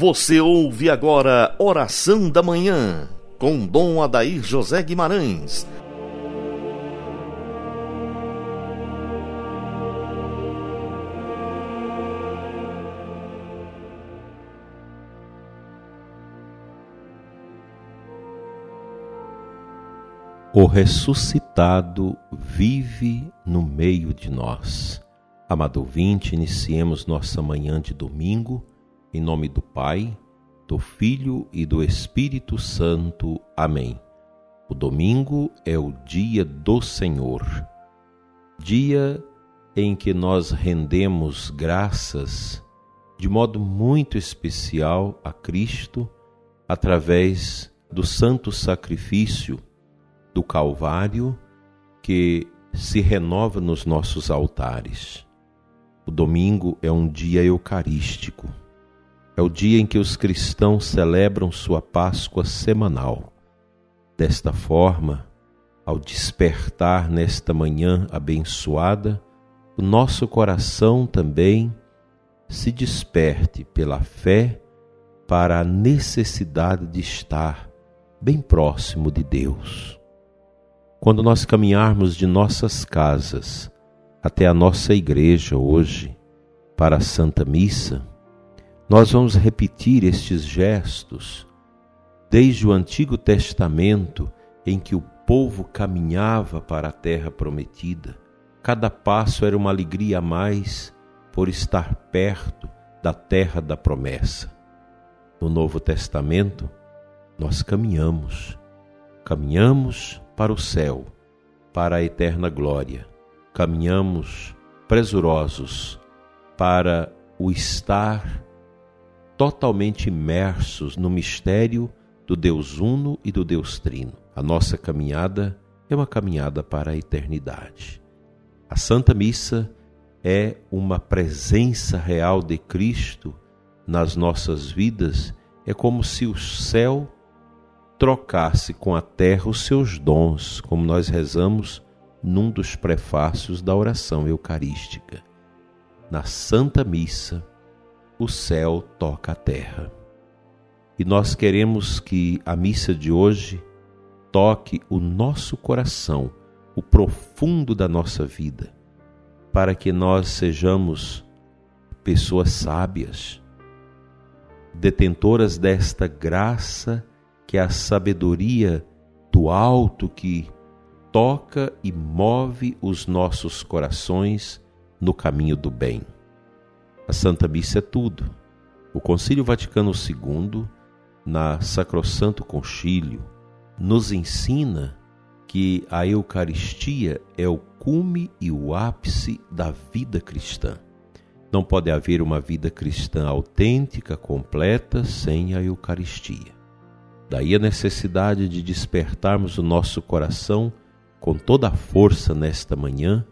Você ouve agora Oração da Manhã, com Dom Adair José Guimarães. O ressuscitado vive no meio de nós. Amado ouvinte, iniciemos nossa manhã de domingo em nome do Pai, do Filho e do Espírito Santo. Amém. O domingo é o dia do Senhor, dia em que nós rendemos graças de modo muito especial a Cristo através do santo sacrifício do Calvário que se renova nos nossos altares. O domingo é um dia eucarístico é o dia em que os cristãos celebram sua Páscoa semanal. Desta forma, ao despertar nesta manhã abençoada, o nosso coração também se desperte pela fé para a necessidade de estar bem próximo de Deus. Quando nós caminharmos de nossas casas até a nossa igreja hoje para a Santa Missa, nós vamos repetir estes gestos desde o Antigo Testamento, em que o povo caminhava para a terra prometida. Cada passo era uma alegria a mais por estar perto da terra da promessa. No Novo Testamento, nós caminhamos, caminhamos para o céu, para a eterna glória, caminhamos presurosos para o estar totalmente imersos no mistério do Deus Uno e do Deus Trino. A nossa caminhada é uma caminhada para a eternidade. A Santa Missa é uma presença real de Cristo nas nossas vidas, é como se o céu trocasse com a terra os seus dons, como nós rezamos num dos prefácios da oração eucarística. Na Santa Missa, o céu toca a terra. E nós queremos que a missa de hoje toque o nosso coração, o profundo da nossa vida, para que nós sejamos pessoas sábias, detentoras desta graça que é a sabedoria do alto que toca e move os nossos corações no caminho do bem. A Santa Missa é tudo. O Concílio Vaticano II, na Sacrosanto Concílio, nos ensina que a Eucaristia é o cume e o ápice da vida cristã. Não pode haver uma vida cristã autêntica, completa, sem a Eucaristia. Daí a necessidade de despertarmos o nosso coração com toda a força nesta manhã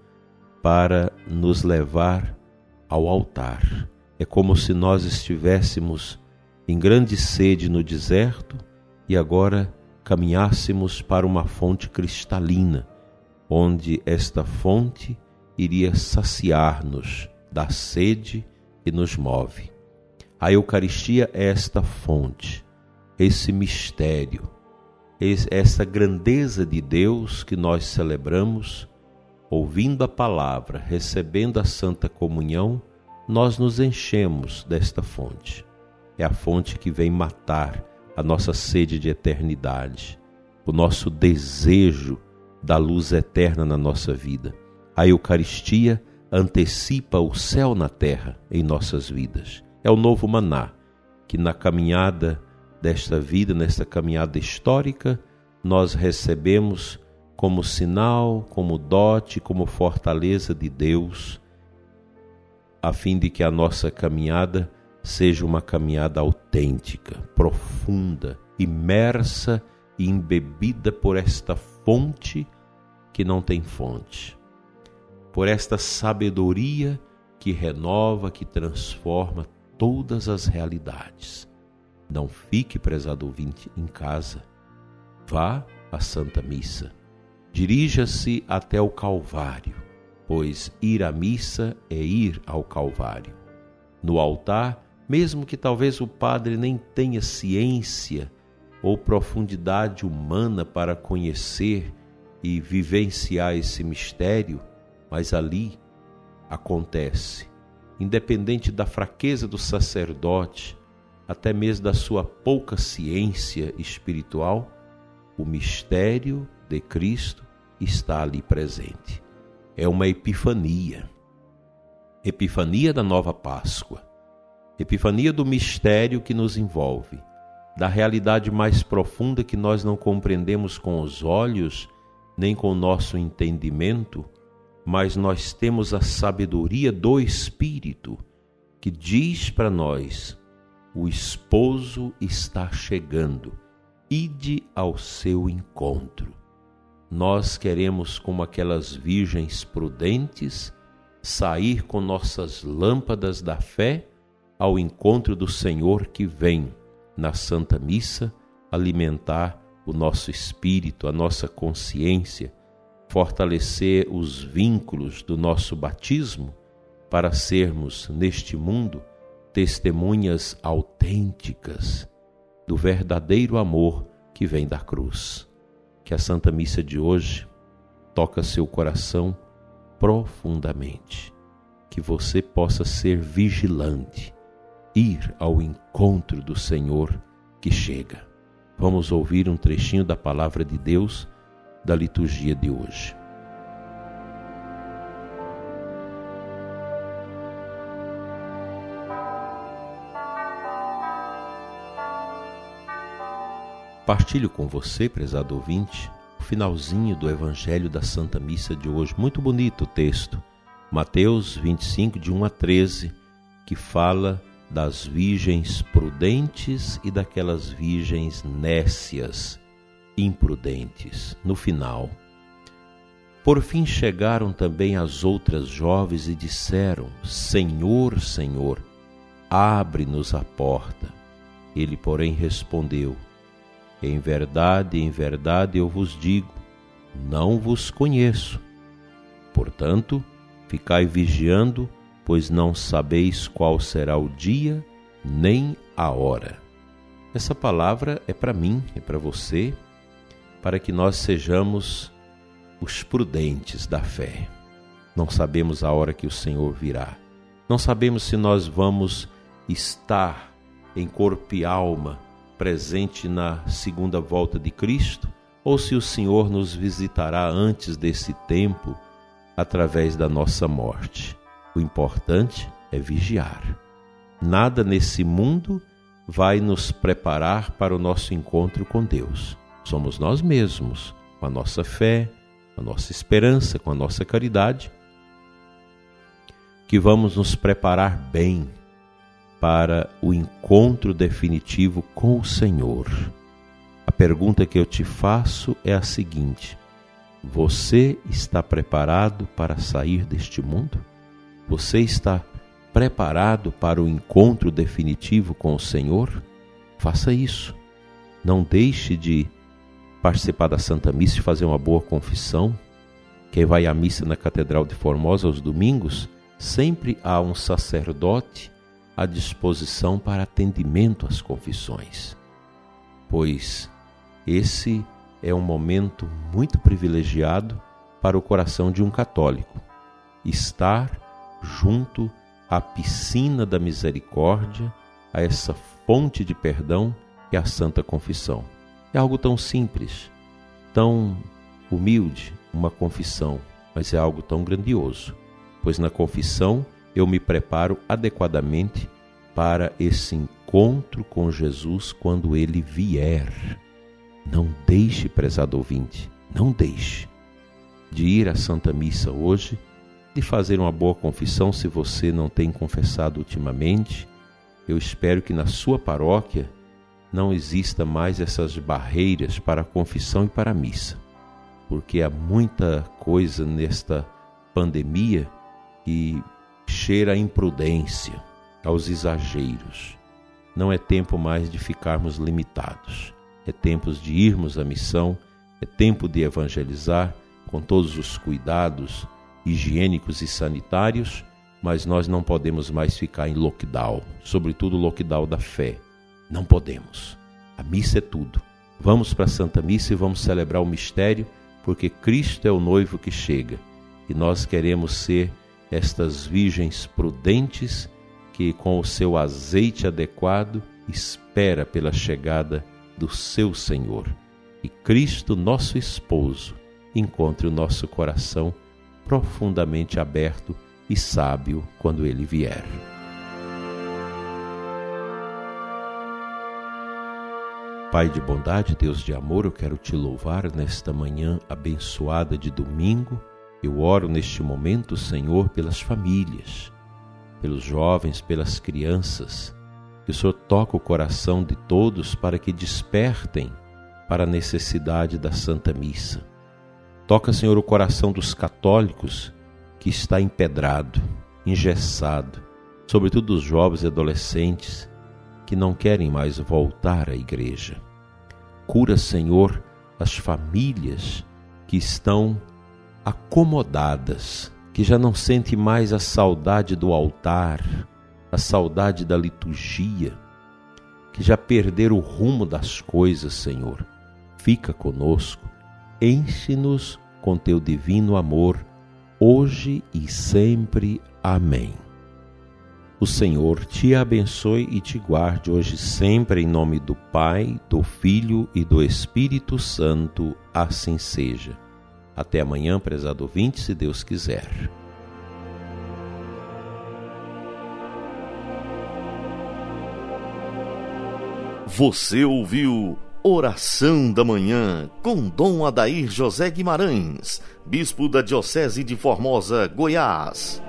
para nos levar ao altar. É como se nós estivéssemos em grande sede no deserto e agora caminhássemos para uma fonte cristalina, onde esta fonte iria saciar-nos da sede que nos move. A Eucaristia é esta fonte, esse mistério, essa grandeza de Deus que nós celebramos ouvindo a palavra, recebendo a santa comunhão, nós nos enchemos desta fonte. É a fonte que vem matar a nossa sede de eternidade, o nosso desejo da luz eterna na nossa vida. A Eucaristia antecipa o céu na terra em nossas vidas. É o novo maná que na caminhada desta vida, nesta caminhada histórica, nós recebemos como sinal, como dote, como fortaleza de Deus, a fim de que a nossa caminhada seja uma caminhada autêntica, profunda, imersa e embebida por esta fonte que não tem fonte, por esta sabedoria que renova, que transforma todas as realidades. Não fique, prezado ouvinte, em casa. Vá à Santa Missa Dirija-se até o Calvário, pois ir à missa é ir ao Calvário. No altar, mesmo que talvez o padre nem tenha ciência ou profundidade humana para conhecer e vivenciar esse mistério, mas ali acontece, independente da fraqueza do sacerdote, até mesmo da sua pouca ciência espiritual, o mistério de Cristo está ali presente. É uma epifania. Epifania da nova Páscoa. Epifania do mistério que nos envolve, da realidade mais profunda que nós não compreendemos com os olhos nem com o nosso entendimento, mas nós temos a sabedoria do Espírito que diz para nós: o esposo está chegando, ide ao seu encontro. Nós queremos, como aquelas virgens prudentes, sair com nossas lâmpadas da fé ao encontro do Senhor que vem na Santa Missa alimentar o nosso espírito, a nossa consciência, fortalecer os vínculos do nosso batismo para sermos, neste mundo, testemunhas autênticas do verdadeiro amor que vem da cruz. Que a Santa Missa de hoje toca seu coração profundamente. Que você possa ser vigilante, ir ao encontro do Senhor que chega. Vamos ouvir um trechinho da palavra de Deus da liturgia de hoje. Partilho com você, prezado ouvinte, o finalzinho do Evangelho da Santa Missa de hoje. Muito bonito o texto. Mateus 25, de 1 a 13, que fala das virgens prudentes e daquelas virgens nécias, imprudentes. No final, por fim chegaram também as outras jovens e disseram: Senhor, Senhor, abre-nos a porta. Ele, porém, respondeu: Em verdade, em verdade eu vos digo, não vos conheço. Portanto, ficai vigiando pois não sabeis qual será o dia nem a hora. Essa palavra é para mim, é para você, para que nós sejamos os prudentes da fé. Não sabemos a hora que o Senhor virá. Não sabemos se nós vamos estar em corpo e alma presente na segunda volta de Cristo ou se o Senhor nos visitará antes desse tempo através da nossa morte. O importante é vigiar. Nada nesse mundo vai nos preparar para o nosso encontro com Deus. Somos nós mesmos, com a nossa fé, com a nossa esperança, com a nossa caridade, que vamos nos preparar bem para o encontro definitivo com o Senhor. A pergunta que eu te faço é a seguinte: você está preparado para sair deste mundo? Você está preparado para o encontro definitivo com o Senhor? Faça isso. Não deixe de participar da Santa Missa e fazer uma boa confissão. Quem vai à missa na Catedral de Formosa aos domingos, sempre há um sacerdote à disposição para atendimento às confissões. Pois esse é um momento muito privilegiado para o coração de um católico. Estar junto à piscina da misericórdia, a essa fonte de perdão que é a Santa Confissão. É algo tão simples, tão humilde, uma confissão, mas é algo tão grandioso, pois na confissão eu me preparo adequadamente para esse encontro com Jesus quando ele vier. Não deixe, prezado ouvinte, não deixe de ir à Santa Missa hoje de fazer uma boa confissão se você não tem confessado ultimamente. Eu espero que na sua paróquia não exista mais essas barreiras para a confissão e para a missa, porque há muita coisa nesta pandemia que cheira a imprudência, aos exageros. Não é tempo mais de ficarmos limitados. É tempo de irmos à missão, é tempo de evangelizar com todos os cuidados higiênicos e sanitários, mas nós não podemos mais ficar em lockdown, sobretudo lockdown da fé. Não podemos. A missa é tudo. Vamos para a Santa Missa e vamos celebrar o mistério, porque Cristo é o noivo que chega e nós queremos ser estas virgens prudentes que, com o seu azeite adequado, espera pela chegada do seu Senhor. E Cristo, nosso esposo, encontre o nosso coração profundamente aberto e sábio quando ele vier. Pai de bondade, Deus de amor, eu quero te louvar nesta manhã abençoada de domingo. Eu oro neste momento, Senhor, pelas famílias, pelos jovens, pelas crianças. Que o Senhor toque o coração de todos para que despertem para a necessidade da Santa Missa. Toca, Senhor, o coração dos católicos que está empedrado, engessado, sobretudo dos jovens e adolescentes que não querem mais voltar à igreja. Cura, Senhor, as famílias que estão acomodadas, que já não sentem mais a saudade do altar, a saudade da liturgia, que já perderam o rumo das coisas, Senhor. Fica conosco, enche-nos com teu divino amor hoje e sempre. Amém. O Senhor te abençoe e te guarde hoje sempre em nome do Pai, do Filho e do Espírito Santo. Assim seja. Até amanhã, prezado ouvinte, se Deus quiser. Você ouviu Oração da Manhã com Dom Adair José Guimarães, Bispo da Diocese de Formosa, Goiás.